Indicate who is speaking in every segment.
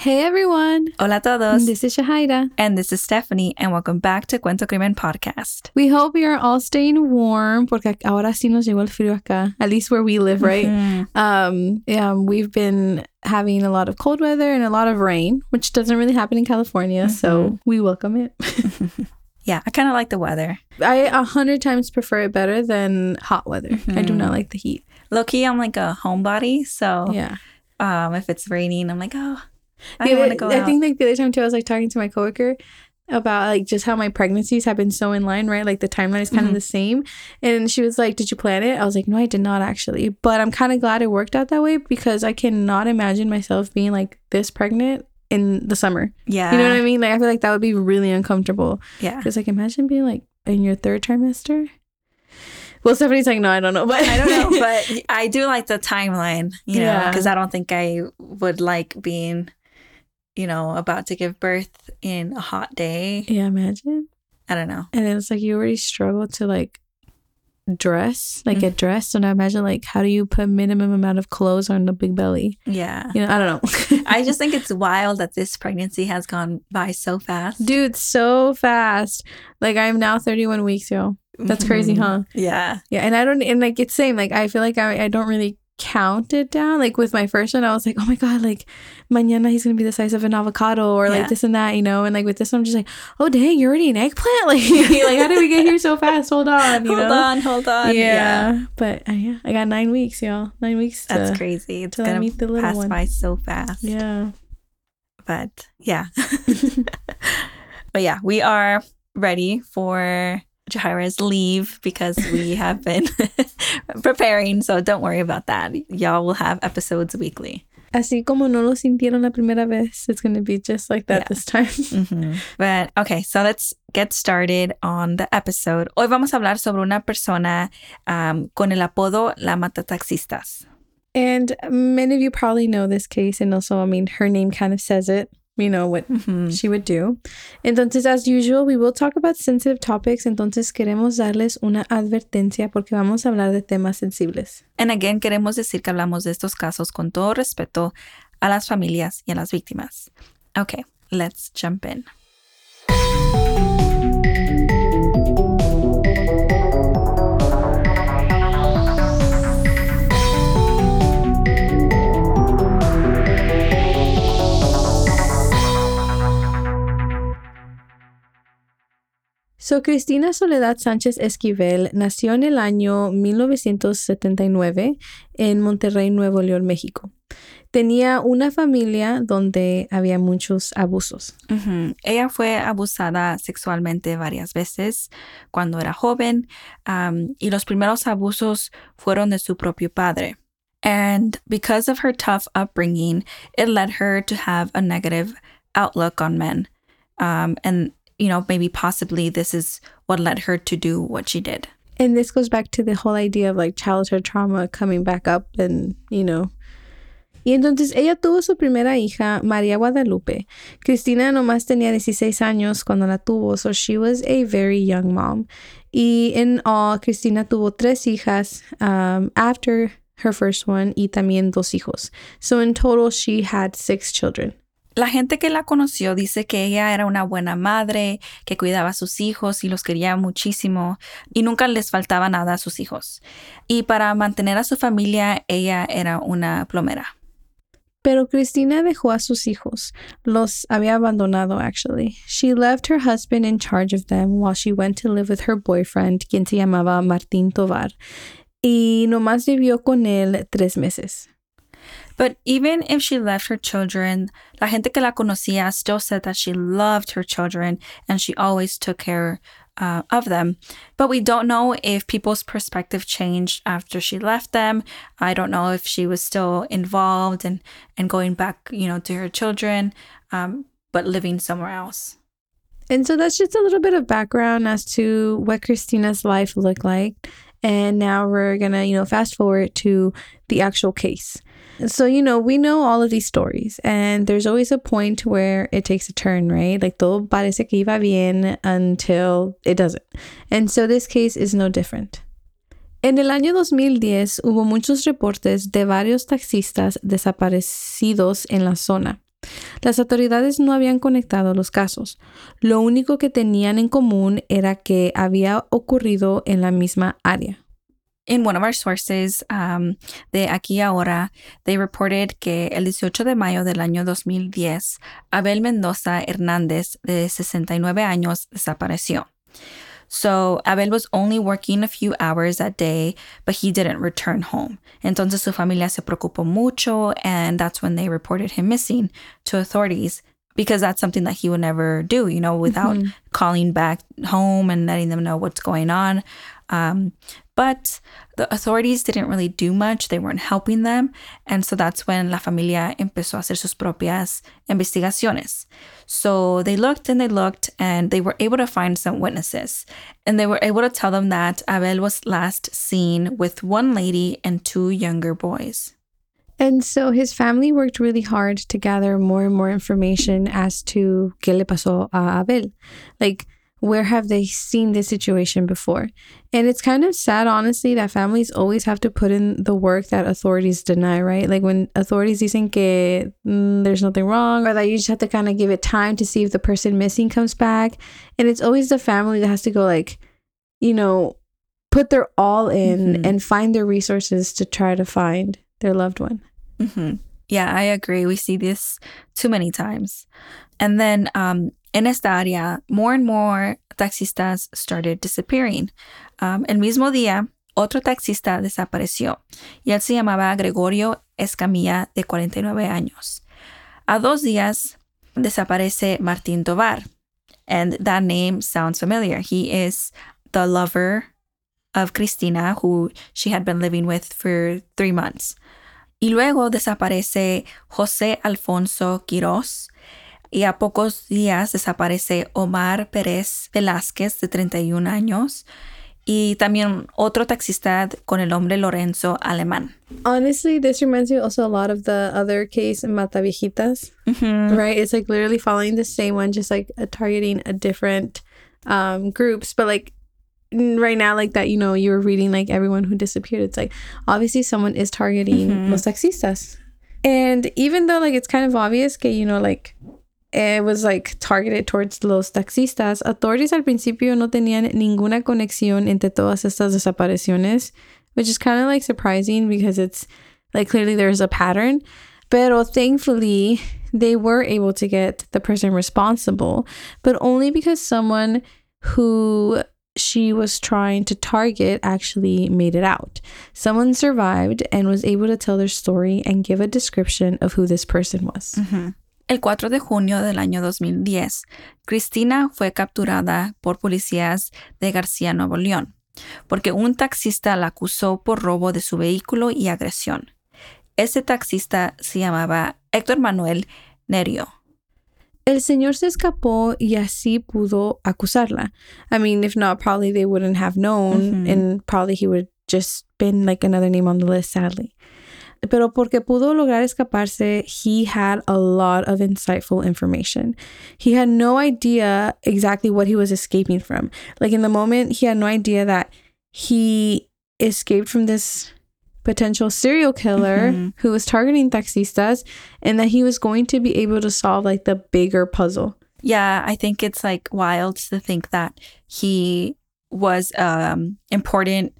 Speaker 1: Hey everyone!
Speaker 2: Hola todos.
Speaker 1: This is Shahaira.
Speaker 2: And this is Stephanie, and welcome back to Cuento Crimen Podcast.
Speaker 1: We hope you're all staying warm, porque ahora sí nos llegó el frío acá, at least where we live, right?
Speaker 2: Mm-hmm.
Speaker 1: Um, yeah, we've been having a lot of cold weather and a lot of rain, which doesn't really happen in California, so we welcome it.
Speaker 2: Yeah, I kind of like the weather.
Speaker 1: I a hundred times prefer it better than hot weather. I do not like the heat.
Speaker 2: Low key, I'm like a homebody, so
Speaker 1: Yeah.
Speaker 2: um, if it's raining, I'm like, oh, I want to go
Speaker 1: I
Speaker 2: out.
Speaker 1: think like the other time too, I was like talking to my coworker about like just how my pregnancies have been so in line, right? Like the timeline is kind
Speaker 2: Mhm.
Speaker 1: of the same. And she was like, Did you plan it? I was like, No, I did not actually. But I'm kind of glad it worked out that way because I cannot imagine myself being like this pregnant in the summer.
Speaker 2: yeah,
Speaker 1: You know what I mean? Like I feel like that would be really uncomfortable.
Speaker 2: Yeah.
Speaker 1: Because like imagine being like in your third trimester. Well, Stephanie's like, no, I don't know, but
Speaker 2: I don't know, but I do like the timeline, you know,
Speaker 1: Yeah.
Speaker 2: because I don't think I would like being, you know, about to give birth in a hot day.
Speaker 1: yeah, imagine.
Speaker 2: I don't know.
Speaker 1: And it's like you already struggle to like dress, like get dressed. So now imagine like how do you put minimum amount of clothes on the big belly?
Speaker 2: Yeah.
Speaker 1: You know, I don't know.
Speaker 2: I just think it's wild that this pregnancy has gone by so fast.
Speaker 1: dude, so fast. Like I'm now 31 weeks, yo. That's crazy,
Speaker 2: Mhm.
Speaker 1: huh?
Speaker 2: Yeah.
Speaker 1: Yeah, and I don't and like it's same. Like I feel like I I don't really count it down. Like with my first one, I was like, oh my god, like mañana he's gonna be the size of an avocado or like this and that, you know. And like with this, one, I'm just like, oh dang, you're already an eggplant. Like like how did we get here so fast? Hold on, you
Speaker 2: hold
Speaker 1: know.
Speaker 2: on, hold on.
Speaker 1: Yeah, but uh, yeah, I got nine weeks, y'all. Nine weeks. To,
Speaker 2: That's crazy. It's gonna
Speaker 1: meet the little
Speaker 2: pass
Speaker 1: one.
Speaker 2: by so fast.
Speaker 1: Yeah.
Speaker 2: But yeah. but yeah, we are ready for Jahira's leave because we have been preparing. So don't worry about that. Y'all will have episodes weekly.
Speaker 1: Así como no lo sintieron la primera vez, it's gonna be just like that
Speaker 2: Yeah.
Speaker 1: this time.
Speaker 2: Mhm. But okay, so let's get started on the episode. Hoy vamos a hablar sobre una persona um, con el apodo La Matataxistas.
Speaker 1: And many of you probably know this case, and also, I mean, her name kind of says it. You know what she would do. Entonces, as usual, we will talk about sensitive topics. Entonces, queremos darles una advertencia porque vamos a hablar de temas sensibles.
Speaker 2: And again, queremos decir que hablamos de estos casos con todo respeto a las familias y a las víctimas. Okay, let's jump in.
Speaker 1: So, Cristina Soledad Sánchez Esquivel nació en el año 1979 en Monterrey, Nuevo León, México. Tenía una familia donde había muchos abusos.
Speaker 2: Ella fue abusada sexualmente varias veces cuando era joven y los primeros abusos fueron de su propio padre. And because of her tough upbringing, it led her to have a negative outlook on men. Um, and, you know, maybe possibly this is what led her to do what she did.
Speaker 1: And this goes back to the whole idea of like childhood trauma coming back up and, you know. Y entonces ella tuvo su primera hija, María Guadalupe. Cristina nomás tenía 16 años cuando la tuvo, so she was a very young mom. Y in all, Cristina tuvo tres hijas um, after her first one y también dos hijos. So in total, she had six children.
Speaker 2: La gente que la conoció dice que ella era una buena madre, que cuidaba a sus hijos y los quería muchísimo y nunca les faltaba nada a sus hijos. Y para mantener a su familia, ella era una plomera.
Speaker 1: Pero Cristina dejó a sus hijos. Los había abandonado, actually. She left her husband in charge of them while she went to live with her boyfriend, quien se llamaba Martín Tovar. Y nomás vivió con él tres meses.
Speaker 2: But even if she left her children, la gente que la conocía still said that she loved her children and she always took care uh, of them. But we don't know if people's perspective changed after she left them. I don't know if she was still involved and, and going back, you know, to her children, um, but living somewhere else.
Speaker 1: And so that's just a little bit of background as to what Cristina's life looked like. And now we're going to, you know, fast forward to the actual case. So, you know, we know all of these stories, and there's always a point where it takes a turn, right? Like todo parece que iba bien until it doesn't. And so this case is no different. En el año 2010 hubo muchos reportes de varios taxistas desaparecidos en la zona. Las autoridades no habían conectado los casos. Lo único que tenían en común era que había ocurrido en la misma área.
Speaker 2: In one of our sources um, de aquí ahora, they reported que el 18 de mayo del año 2010, Abel Mendoza Hernández, de 69 años, desapareció. So Abel was only working a few hours that day, but he didn't return home. Entonces su familia se preocupó mucho, and that's when they reported him missing to authorities because that's something that he would never do, you know, without mm-hmm. calling back home and letting them know what's going on. Um, but the authorities didn't really do much. They weren't helping them. And so that's when La Familia empezó a hacer sus propias investigaciones. So they looked and they looked and they were able to find some witnesses. And they were able to tell them that Abel was last seen with one lady and two younger boys.
Speaker 1: And so his family worked really hard to gather more and more information as to qué le pasó a Abel. Like, where have they seen this situation before? And it's kind of sad, honestly, that families always have to put in the work that authorities deny, right? Like when authorities dicen que mm, there's nothing wrong, or that you just have to kind of give it time to see if the person missing comes back. And it's always the family that has to go, like, you know, put their all in mm-hmm. and find their resources to try to find their loved one.
Speaker 2: Mm-hmm. Yeah, I agree. We see this too many times. And then um, en esta área, more and more taxistas started disappearing. Um, el mismo día, otro taxista desapareció y él se llamaba Gregorio Escamilla, de 49 años. A dos días, desaparece Martín Tovar. And that name sounds familiar. He is the lover of Cristina, who she had been living with for three months. Y luego desaparece José Alfonso Quirós y a pocos días desaparece Omar Pérez Velázquez de 31 años y también otro taxista con el nombre Lorenzo Alemán.
Speaker 1: Honestly, this reminds me also a lot of the other case in Mataviejitas, mm-hmm. right? It's like literally following the same one, just like uh, targeting a different um, groups, but like right now like that you know you were reading like everyone who disappeared it's like obviously someone is targeting mm-hmm. los taxistas and even though like it's kind of obvious that you know like it was like targeted towards los taxistas authorities al principio no tenían ninguna conexión entre todas estas desapariciones which is kind of like surprising because it's like clearly there's a pattern pero thankfully they were able to get the person responsible but only because someone who she was trying to target actually made it out. Someone survived and was able to tell their story and give a description of who this person was.
Speaker 2: Mm-hmm. El 4 de junio del año 2010, Cristina fue capturada por policías de García, Nuevo León, porque un taxista la acusó por robo de su vehículo y agresión. Ese taxista se llamaba Héctor Manuel Nerio.
Speaker 1: El señor se escapó y así pudo acusarla. I mean, if not, probably they wouldn't have known and probably he would just been like another name on the list, sadly. Pero porque pudo lograr escaparse, he had a lot of insightful information. He had no idea exactly what he was escaping from. Like in the moment, he had no idea that he escaped from this potential serial killer mm-hmm. who was targeting taxistas and that he was going to be able to solve like the bigger puzzle.
Speaker 2: Yeah, I think it's like wild to think that he was um important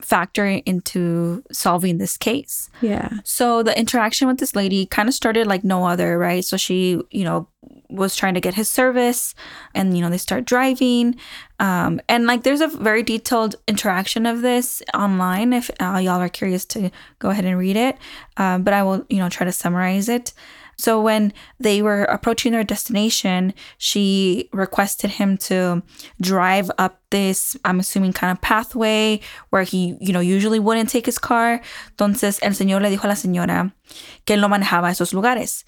Speaker 2: factor into solving this case.
Speaker 1: Yeah.
Speaker 2: So the interaction with this lady kind of started like no other, right? So she, you know, was trying to get his service and you know they start driving um, and like there's a very detailed interaction of this online if uh, y'all are curious to go ahead and read it um, but i will you know try to summarize it so when they were approaching their destination, she requested him to drive up this, I'm assuming, kind of pathway where he, you know, usually wouldn't take his car. Entonces el señor le dijo a la señora que él no manejaba esos lugares.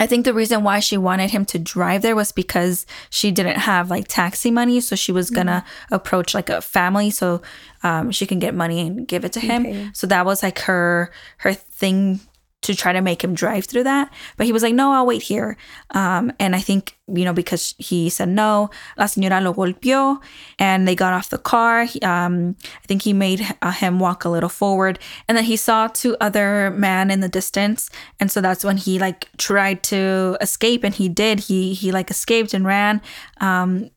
Speaker 2: I think the reason why she wanted him to drive there was because she didn't have like taxi money. So she was gonna mm-hmm. approach like a family so um, she can get money and give it to him. Okay. So that was like her her thing to try to make him drive through that. But he was like, no, I'll wait here. Um, and I think, you know, because he said no, la señora lo golpeó and they got off the car. Um, I think he made uh, him walk a little forward. And then he saw two other men in the distance. And so that's when he like tried to escape and he did. He, he like escaped and ran. Um,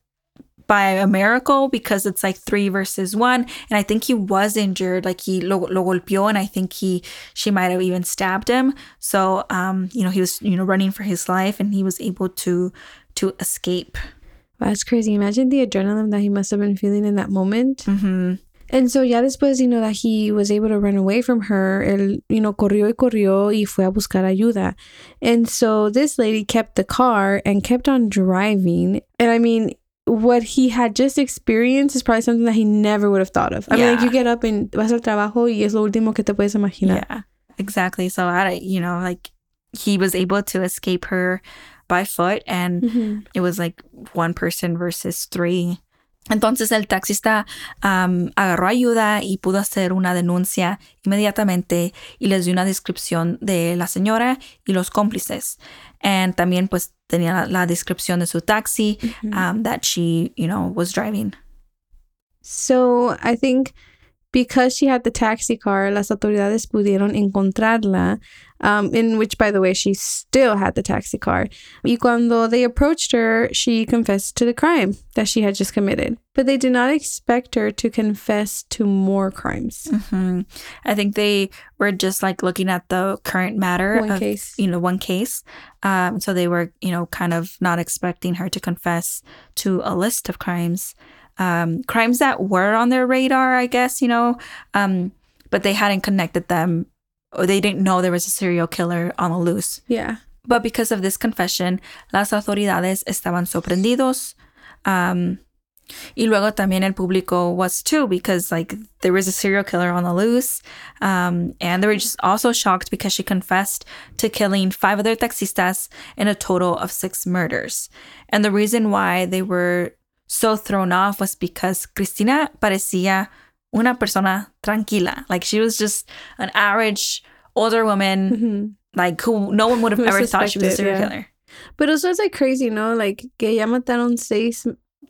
Speaker 2: by a miracle because it's like three versus one. And I think he was injured, like he lo, lo golpeó, and I think he she might have even stabbed him. So um, you know, he was you know running for his life, and he was able to to escape.
Speaker 1: That's crazy. Imagine the adrenaline that he must have been feeling in that moment.
Speaker 2: Mm-hmm.
Speaker 1: And so ya después, you know, that he was able to run away from her, él, you know, corrió y corrió y fue a buscar ayuda. And so this lady kept the car and kept on driving. And I mean, what he had just experienced is probably something that he never would have thought of. I mean, like you get up and vas al trabajo y es lo último que te puedes imaginar.
Speaker 2: Yeah, exactly. So I, you know, like he was able to escape her by foot, and
Speaker 1: Mhm.
Speaker 2: it was like one person versus three. Entonces el taxista um, agarró ayuda y pudo hacer una denuncia inmediatamente y les dio una descripción de la señora y los cómplices. And también pues tenía la, descripción de su taxi um, that she, you know, was driving.
Speaker 1: So I think because she had the taxi car, las autoridades pudieron encontrarla, um, in which, by the way, she still had the taxi car. Y cuando they approached her, she confessed to the crime that she had just committed. But they did not expect her to confess to more crimes.
Speaker 2: Mhm. I think they were just like looking at the current matter
Speaker 1: One
Speaker 2: of,
Speaker 1: case.
Speaker 2: you know, one case. Um, so they were, you know, kind of not expecting her to confess to a list of crimes, um, crimes that were on their radar, I guess, you know, um, but they hadn't connected them they didn't know there was a serial killer on the loose.
Speaker 1: Yeah.
Speaker 2: But because of this confession, las autoridades estaban sorprendidos. Um, y luego también el público was too, because like there was a serial killer on the loose. Um, and they were just also shocked because she confessed to killing five other taxistas in a total of six murders. And the reason why they were so thrown off was because Cristina parecía una persona tranquila. Like she was just an average older woman
Speaker 1: Mhm.
Speaker 2: like who no one would have ever thought she was a serial
Speaker 1: yeah.
Speaker 2: killer.
Speaker 1: But also it's like crazy, no? Like que ya mataron seis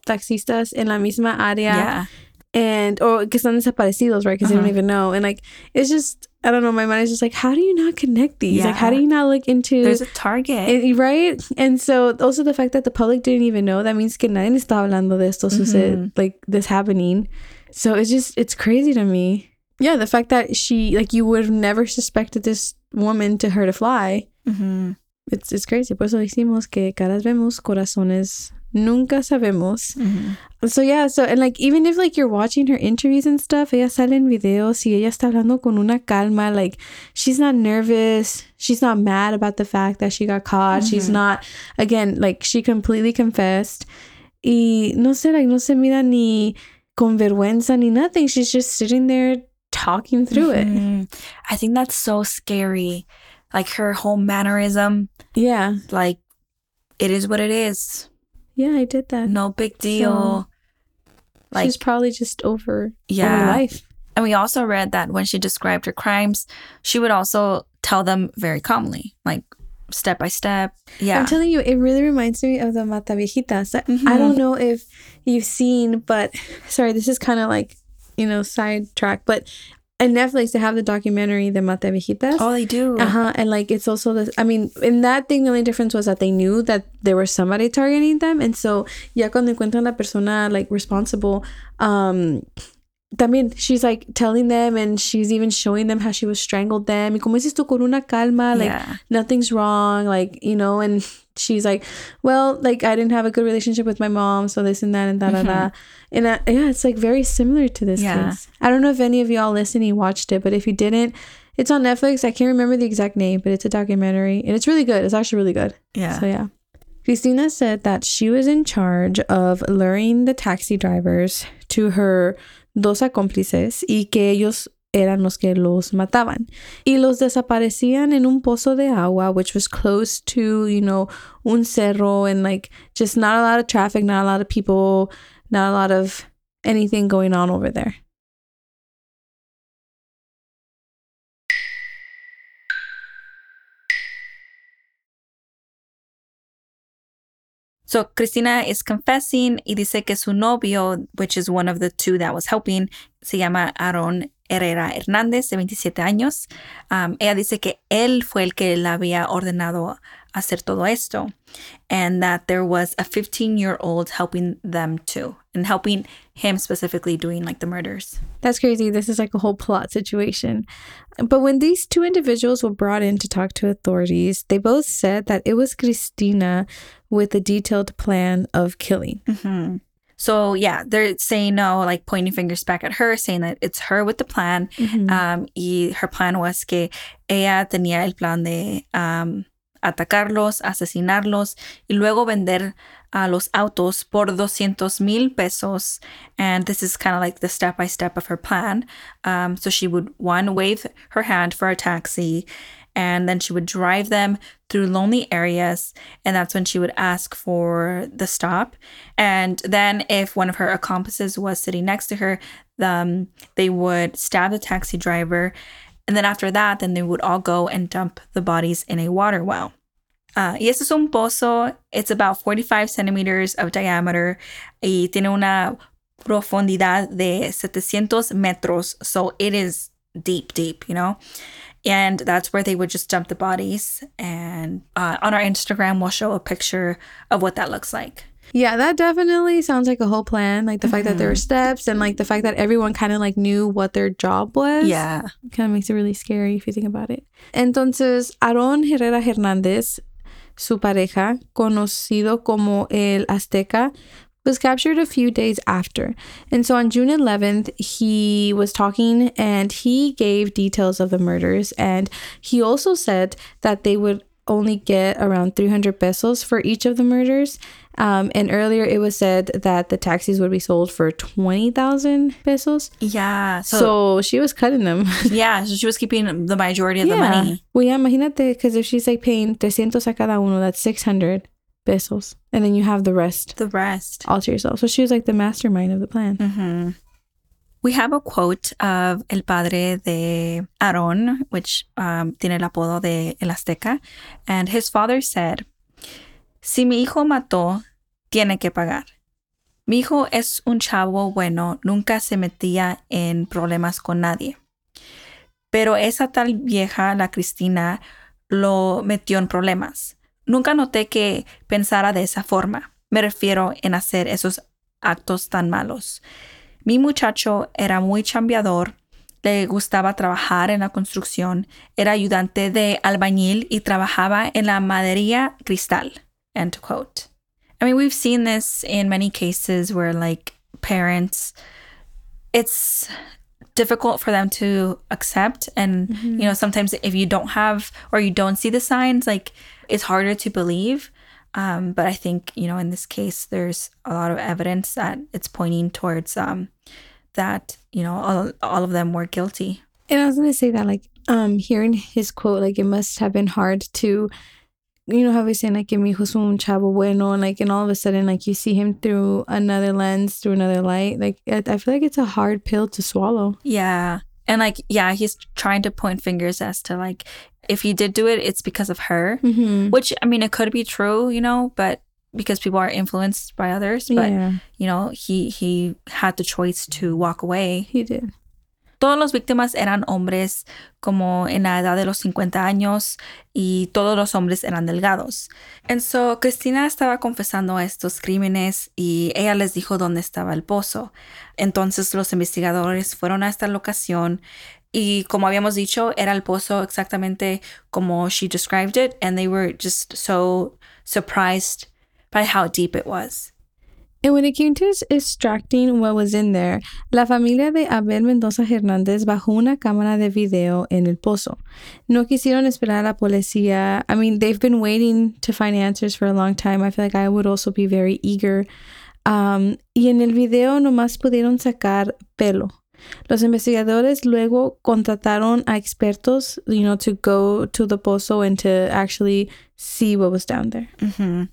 Speaker 1: taxistas en la misma área.
Speaker 2: Yeah.
Speaker 1: and or que están desaparecidos, right? Because they don't
Speaker 2: Uh-huh.
Speaker 1: even know. And like it's just I don't know. My mind is just like, how do you not connect these? Like, how do you not look into
Speaker 2: There's a target.
Speaker 1: it, right? And so also the fact that the public didn't even know that means que nadie está hablando de esto sucede, like this happening. So it's just it's crazy to me. Yeah, the fact that she like you would have never suspected this woman to her to fly.
Speaker 2: Mhm.
Speaker 1: It's it's crazy. Por eso decimos que caras vemos, corazones nunca sabemos.
Speaker 2: Mhm.
Speaker 1: So yeah, so and like even if like you're watching her interviews and stuff, ella sale en videos y ella está hablando con una calma, like she's not nervous, she's not mad about the fact that she got caught, she's
Speaker 2: Mhm.
Speaker 1: not again like she completely confessed. Y no sé, like no se mira ni con vergüenza ni nothing. She's just sitting there talking through it.
Speaker 2: Mhm. I think that's so scary. Like her whole mannerism,
Speaker 1: Yeah,
Speaker 2: like it is what it is.
Speaker 1: yeah, I did that.
Speaker 2: No big deal. like
Speaker 1: she's probably just over over
Speaker 2: yeah.
Speaker 1: life.
Speaker 2: And we also read that when she described her crimes, she would also tell them very calmly, like step by step. Yeah.
Speaker 1: I'm telling you, it really reminds me of the Mata Viejitas. I- I don't know if you've seen, but sorry, this is kind of like, you know, sidetrack, but on Netflix, they have the documentary, The Mata Viejitas.
Speaker 2: oh, they do.
Speaker 1: Uh-huh. And like it's also the I mean, in that thing the only difference was that they knew that there was somebody targeting them. And so ya cuando encuentran la persona like responsible, um también she's like telling them and she's even showing them how she was strangled them. Y como dices tú con una calma, like
Speaker 2: yeah.
Speaker 1: nothing's wrong, like, you know, and she's like, well, like I didn't have a good relationship with my mom, so this and that and da da da. And uh, yeah, it's like very similar to this
Speaker 2: Yeah.
Speaker 1: case. I don't know if any of y'all listening watched it, but if you didn't, it's on Netflix. I can't remember the exact name, but it's a documentary and it's really good. It's actually really good.
Speaker 2: Yeah.
Speaker 1: So yeah. Cristina said that she was in charge of luring the taxi drivers to her dos acómplices y que ellos eran los que los mataban. Y los desaparecían en un pozo de agua, which was close to, you know, un cerro and like just not a lot of traffic, not a lot of people, not a lot of anything going on over there.
Speaker 2: So Cristina is confessing y dice que su novio, which is one of the two that was helping, se llama Aaron Herrera Hernández, de 27 años. Um, ella dice que él fue el que la había ordenado hacer todo esto and that there was a 15 year old helping them too and helping him specifically doing like the murders.
Speaker 1: That's crazy. This is like a whole plot situation. But when these two individuals were brought in to talk to authorities, they both said that it was Cristina with a detailed plan of killing.
Speaker 2: Mm-hmm. So yeah, they're saying no, like pointing fingers back at her, saying that it's her with the plan.
Speaker 1: Mm-hmm.
Speaker 2: Um, y her plan was que ella tenía el plan de um, atacarlos, asesinarlos y luego vender a los autos por 200 mil pesos. And this is kind of like the step by step of her plan. Um, so she would, one, wave her hand for a taxi, and then she would drive them through lonely areas. And that's when she would ask for the stop. And then, if one of her accomplices was sitting next to her, um, they would stab the taxi driver. And then after that, then they would all go and dump the bodies in a water well. Uh, y este es un pozo. It's about 45 centimeters of diameter y tiene una profundidad de 700 metros. So it is deep, deep, you know? And that's where they would just dump the bodies. And uh, on our Instagram, we'll show a picture of what that looks like.
Speaker 1: Yeah, that definitely sounds like a whole plan. Like the fact that there were steps and like the fact that everyone kind of like knew what their job was.
Speaker 2: Yeah.
Speaker 1: Kind of makes it really scary if you think about it. Entonces, Aaron Herrera Hernández, su pareja, conocido como el Azteca, was captured a few days after. And so on June 11th, he was talking and he gave details of the murders. And he also said that they would only get around 300 pesos for each of the murders. Um, and earlier it was said that the taxis would be sold for 20,000 pesos.
Speaker 2: Yeah.
Speaker 1: So,
Speaker 2: So,
Speaker 1: she was cutting them.
Speaker 2: yeah, so she was keeping the majority of the money.
Speaker 1: Well, yeah, imagínate, because if she's like paying 300 a cada uno, that's 600 pesos. And then you have the rest
Speaker 2: The rest.
Speaker 1: all to yourself. So she was like the mastermind of the plan.
Speaker 2: hmm We have a quote of el padre de Aaron, which um, tiene el apodo de El Azteca, and his father said, Si mi hijo mató, tiene que pagar. Mi hijo es un chavo bueno, nunca se metía en problemas con nadie. Pero esa tal vieja, la Cristina, lo metió en problemas. Nunca noté que pensara de esa forma. Me refiero en hacer esos actos tan malos. Mi muchacho era muy chambeador, le gustaba trabajar en la construcción, era ayudante de albañil y trabajaba en la madería cristal. End quote. I mean, we've seen this in many cases where, like, parents, it's difficult for them to accept. And, mm-hmm. you know, sometimes if you don't have or you don't see the signs, like, it's harder to believe. Um, but I think, you know, in this case, there's a lot of evidence that it's pointing towards um, that, you know, all, all of them were guilty.
Speaker 1: And I was gonna say that, like, um, hearing his quote, like, it must have been hard to, you know, how we saying like, mi hijo es un chavo bueno, and like, and all of a sudden, like, you see him through another lens, through another light. Like, I, I feel like it's a hard pill to swallow.
Speaker 2: Yeah. And like, yeah, he's trying to point fingers as to like, if he did do it, it's because of her,
Speaker 1: Mm-hmm.
Speaker 2: which I mean, it could be true, you know, but because people are influenced by others. But,
Speaker 1: yeah,
Speaker 2: you know, he, he had the choice to walk away.
Speaker 1: he did.
Speaker 2: Todos los víctimas eran hombres como en la edad de los 50 años y todos los hombres eran delgados. And so Cristina estaba confesando estos crímenes y ella les dijo dónde estaba el pozo. Entonces los investigadores fueron a esta locación y como habíamos dicho, era el pozo exactamente como she described it and they were just so surprised by how deep it was.
Speaker 1: And when it came to extracting what was in there, la familia de Abel Mendoza Hernández bajó una cámara de video en el pozo. No quisieron esperar a la policía. I mean, they've been waiting to find answers for a long time. I feel like I would also be very eager. Um, y en el video nomás pudieron sacar pelo. Los investigadores luego contrataron a expertos, you know, to go to the pozo and to actually see what was down there.
Speaker 2: Ujú.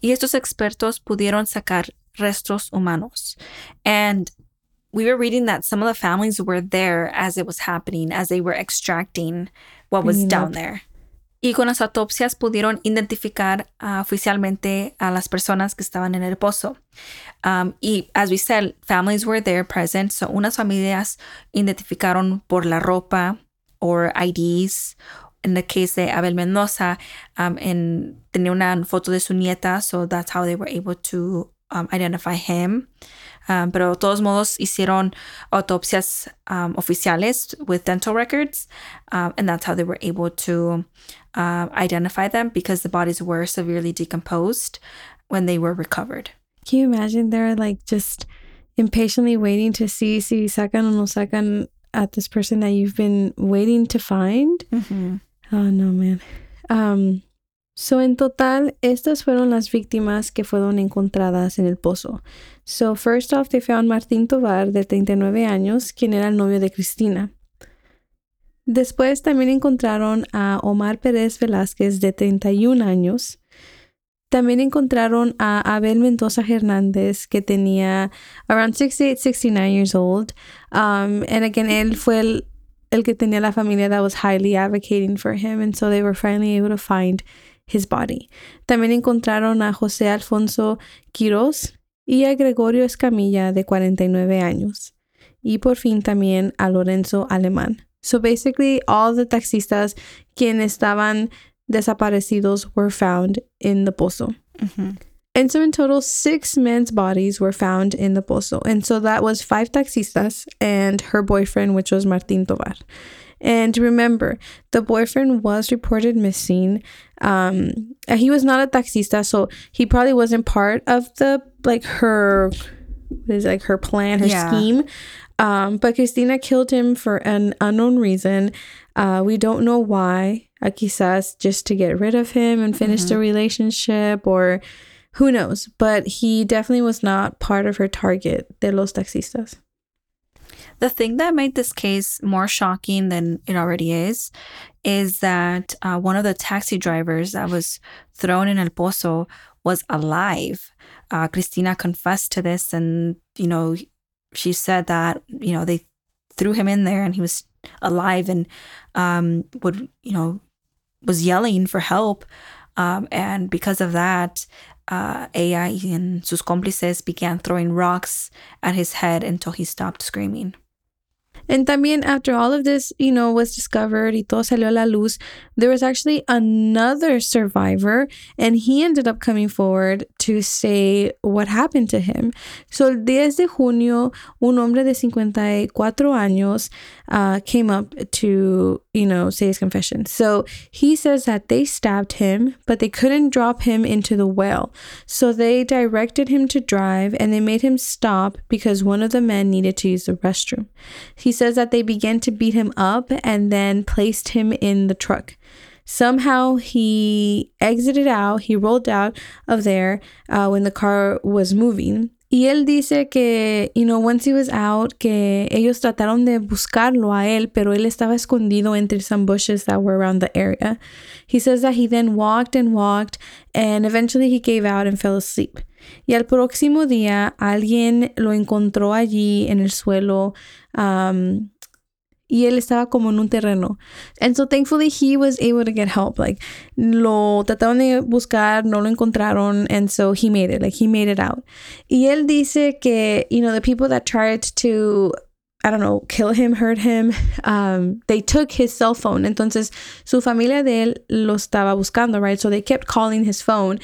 Speaker 2: Y estos expertos pudieron sacar restos humanos. And we were reading that some of the families were there as it was happening, as they were extracting what was down
Speaker 1: up.
Speaker 2: there. Y con las autopsias pudieron identificar uh, oficialmente a las personas que estaban en el pozo. Um, y as we said, families were there present. So unas familias identificaron por la ropa or IDs. In the case de Abel Mendoza, um, en, tenía una foto de su nieta, so that's how they were able to um, identify him. Um, pero de todos modos hicieron autopsias um, oficiales with dental records, um, and that's how they were able to uh, identify them because the bodies were severely decomposed when they were recovered.
Speaker 1: Can you imagine they're like just impatiently waiting to see si sacan o no sacan at this person that you've been waiting to find?
Speaker 2: Mm-hmm.
Speaker 1: Oh no, man. Um, So, en total, estas fueron las víctimas que fueron encontradas en el pozo. So, first off, they found Martín Tovar, de 39 años, quien era el novio de Cristina. Después también encontraron a Omar Pérez Velázquez, de 31 años. También encontraron a Abel Mendoza Hernández, que tenía around 68, 69 years old. Um, and again, él fue el, el que tenía la familia that was highly advocating for him. And so they were finally able to find his body. También encontraron a José Alfonso Quiroz y a Gregorio Escamilla de 49 años. Y por fin también a Lorenzo Alemán. So basically all the taxistas quienes estaban desaparecidos were found in the pozo. And so in total, six men's bodies were found in the pozo. And so that was five taxistas and her boyfriend, which was Martín Tovar. And remember, the boyfriend was reported missing. Um, he was not a taxista, so he probably wasn't part of the like her what is it, like her plan, her
Speaker 2: Yeah.
Speaker 1: scheme. Um, but Cristina killed him for an unknown reason. Uh, we don't know why. Uh, quizás just to get rid of him and finish the relationship, or who knows. But he definitely was not part of her target de los taxistas.
Speaker 2: The thing that made this case more shocking than it already is is that uh, one of the taxi drivers that was thrown in El Pozo was alive. Uh, Cristina confessed to this, and you know, she said that you know they threw him in there and he was alive and um, would you know was yelling for help, um, and because of that. Uh, ella and sus cómplices began throwing rocks at his head until he stopped screaming.
Speaker 1: And también after all of this, you know, was discovered y todo salió a la luz, there was actually another survivor and he ended up coming forward to say what happened to him. So el 10 de junio, un hombre de 54 años uh, came up to, you know, say his confession. So he says that they stabbed him, but they couldn't drop him into the well. So they directed him to drive and they made him stop because one of the men needed to use the restroom. He says that they began to beat him up and then placed him in the truck. Somehow he exited out, he rolled out of there uh, when the car was moving. Y él dice que, you know, once he was out, que ellos trataron de buscarlo a él, pero él estaba escondido entre some bushes that were around the area. He says that he then walked and walked, and eventually he gave out and fell asleep. Y al próximo día, alguien lo encontró allí en el suelo, um, y él estaba como en un terreno. And so thankfully he was able to get help. Like lo trataron de buscar, no lo encontraron, and so he made it. Like he made it out. Y él dice que, you know, the people that tried to I don't know, kill him, hurt him. Um, they took his cell phone. Entonces, su familia de él lo estaba buscando, right? So they kept calling his phone.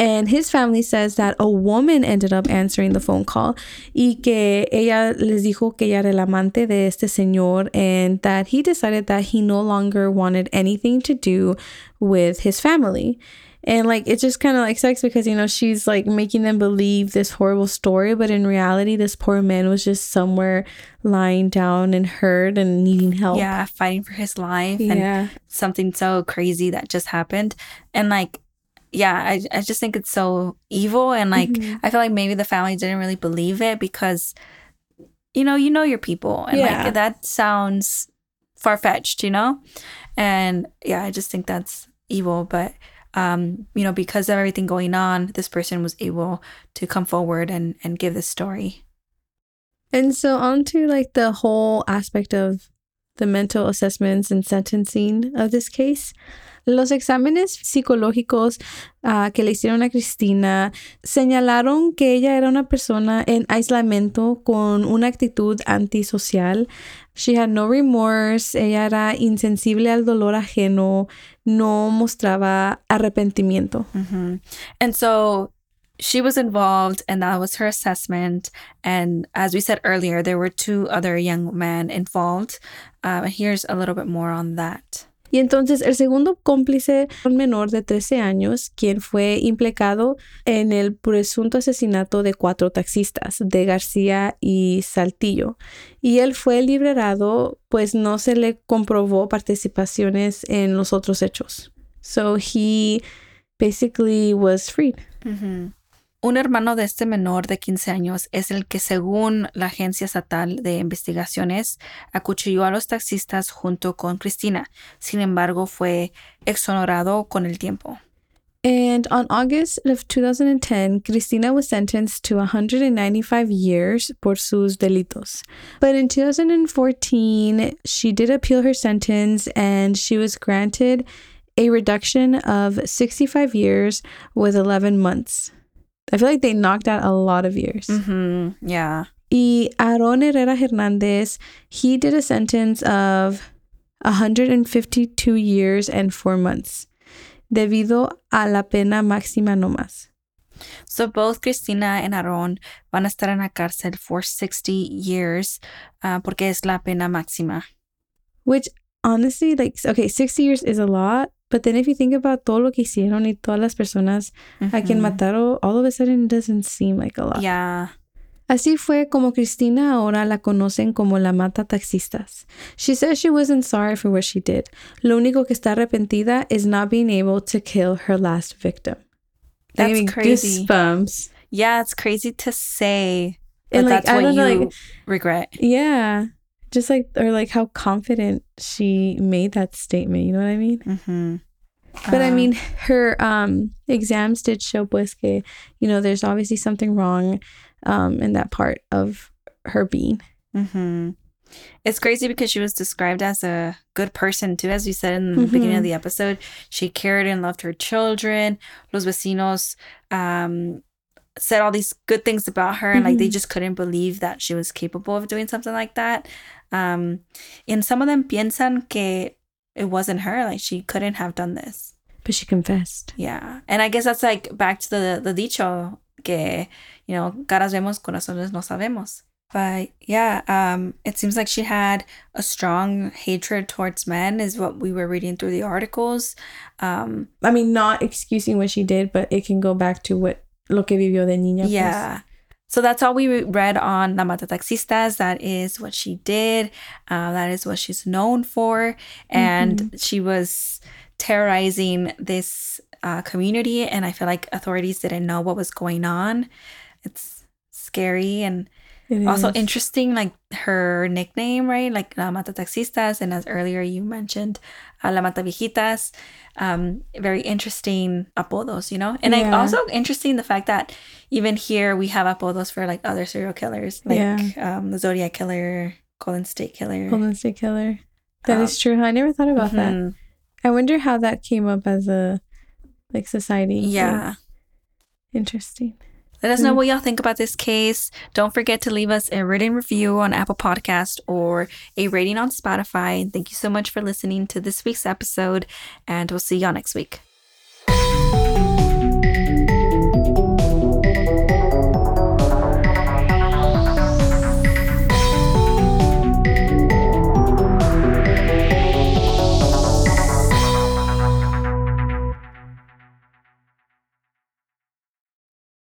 Speaker 1: And his family says that a woman ended up answering the phone call y que ella les dijo que ella era el amante de este señor and that he decided that he no longer wanted anything to do with his family. And like it just kind of like sucks because you know she's like making them believe this horrible story, but in reality, this poor man was just somewhere lying down and hurt and needing help.
Speaker 2: Yeah, fighting for his life and
Speaker 1: yeah,
Speaker 2: something so crazy that just happened. And like, yeah, I, I just think it's so evil. And like,
Speaker 1: Mhm.
Speaker 2: I feel like maybe the family didn't really believe it because, you know, you know your people. And
Speaker 1: Yeah.
Speaker 2: like, that sounds far fetched, you know? And yeah, I just think that's evil. But, um, you know, because of everything going on, this person was able to come forward and, and give this story.
Speaker 1: And so on to like the whole aspect of the mental assessments and sentencing of this case. Los exámenes psicológicos uh, que le hicieron a Cristina señalaron que ella era una persona en aislamiento con una actitud antisocial. She had no remorse, ella era insensible al dolor ajeno, no mostraba arrepentimiento.
Speaker 2: Mm -hmm. And so she was involved and that was her assessment and as we said earlier there were two other young men involved uh, here's a little bit more on that
Speaker 1: Y entonces el segundo cómplice, un menor de 13 años, quien fue implicado en el presunto asesinato de cuatro taxistas, de García y Saltillo. Y él fue liberado, pues no se le comprobó participaciones en los otros hechos. So he basically was freed.
Speaker 2: Un hermano de este menor de 15 años es el que, según la Agencia Estatal de Investigaciones, acuchilló a los taxistas junto con Cristina. Sin embargo, fue exonerado con el tiempo.
Speaker 1: And on August of 2010, Cristina was sentenced to 195 years por sus delitos. But in 2014, she did appeal her sentence and she was granted a reduction of 65 years with 11 months. I feel like they knocked out a lot of years.
Speaker 2: Mm-hmm. Yeah.
Speaker 1: Y Aaron Herrera Hernandez, he did a sentence of 152 years and four months, debido a la pena máxima no más.
Speaker 2: So both Cristina and Aaron van a estar en la cárcel for 60 years uh, porque es la pena máxima.
Speaker 1: Which honestly, like, okay, 60 years is a lot, But then if you think about todo lo que hicieron y todas las personas mm-hmm. a quien mataron, all of a sudden it doesn't seem like a lot.
Speaker 2: Yeah.
Speaker 1: Así fue como Cristina ahora la conocen como la mata taxistas. She says she wasn't sorry for what she did. Lo único que está arrepentida is not being able to kill her last victim.
Speaker 2: That's I crazy.
Speaker 1: Goosebumps.
Speaker 2: Yeah, it's crazy to say. But like, that's what you know, like, regret.
Speaker 1: Yeah just like or like how confident she made that statement you know what i mean
Speaker 2: mm-hmm.
Speaker 1: but uh, i mean her um exams did show pues que you know there's obviously something wrong um in that part of her being
Speaker 2: mm-hmm. it's crazy because she was described as a good person too as we said in the mm-hmm. beginning of the episode she cared and loved her children los vecinos um said all these good things about her and like they mm-hmm. just couldn't believe that she was capable of doing something like that um, and some of them piensan que it wasn't her, like she couldn't have done this.
Speaker 1: But she confessed.
Speaker 2: Yeah. And I guess that's like back to the, the dicho que, you know, caras vemos, corazones no sabemos. But yeah, um, it seems like she had a strong hatred towards men, is what we were reading through the articles. Um,
Speaker 1: I mean, not excusing what she did, but it can go back to what lo que vivió de niña.
Speaker 2: Yeah. Pues. So that's all we read on La Mata Taxistas. That is what she did. Uh, that is what she's known for. And mm-hmm. she was terrorizing this uh, community. And I feel like authorities didn't know what was going on. It's scary and it also is. interesting, like her nickname, right? Like La Mata Taxistas. And as earlier you mentioned, uh, La Mata Viejitas. Um, very interesting apodos, you know? And yeah. like also interesting the fact that even here we have apodos for like other serial killers, like yeah. um, the Zodiac Killer, Golden State Killer.
Speaker 1: Golden State Killer. That um, is true. I never thought about mm-hmm. that. I wonder how that came up as a like society.
Speaker 2: Yeah.
Speaker 1: Interesting.
Speaker 2: Let us know hmm. what y'all think about this case. Don't forget to leave us a written review on Apple Podcast or a rating on Spotify. And thank you so much for listening to this week's episode. And we'll see y'all next week.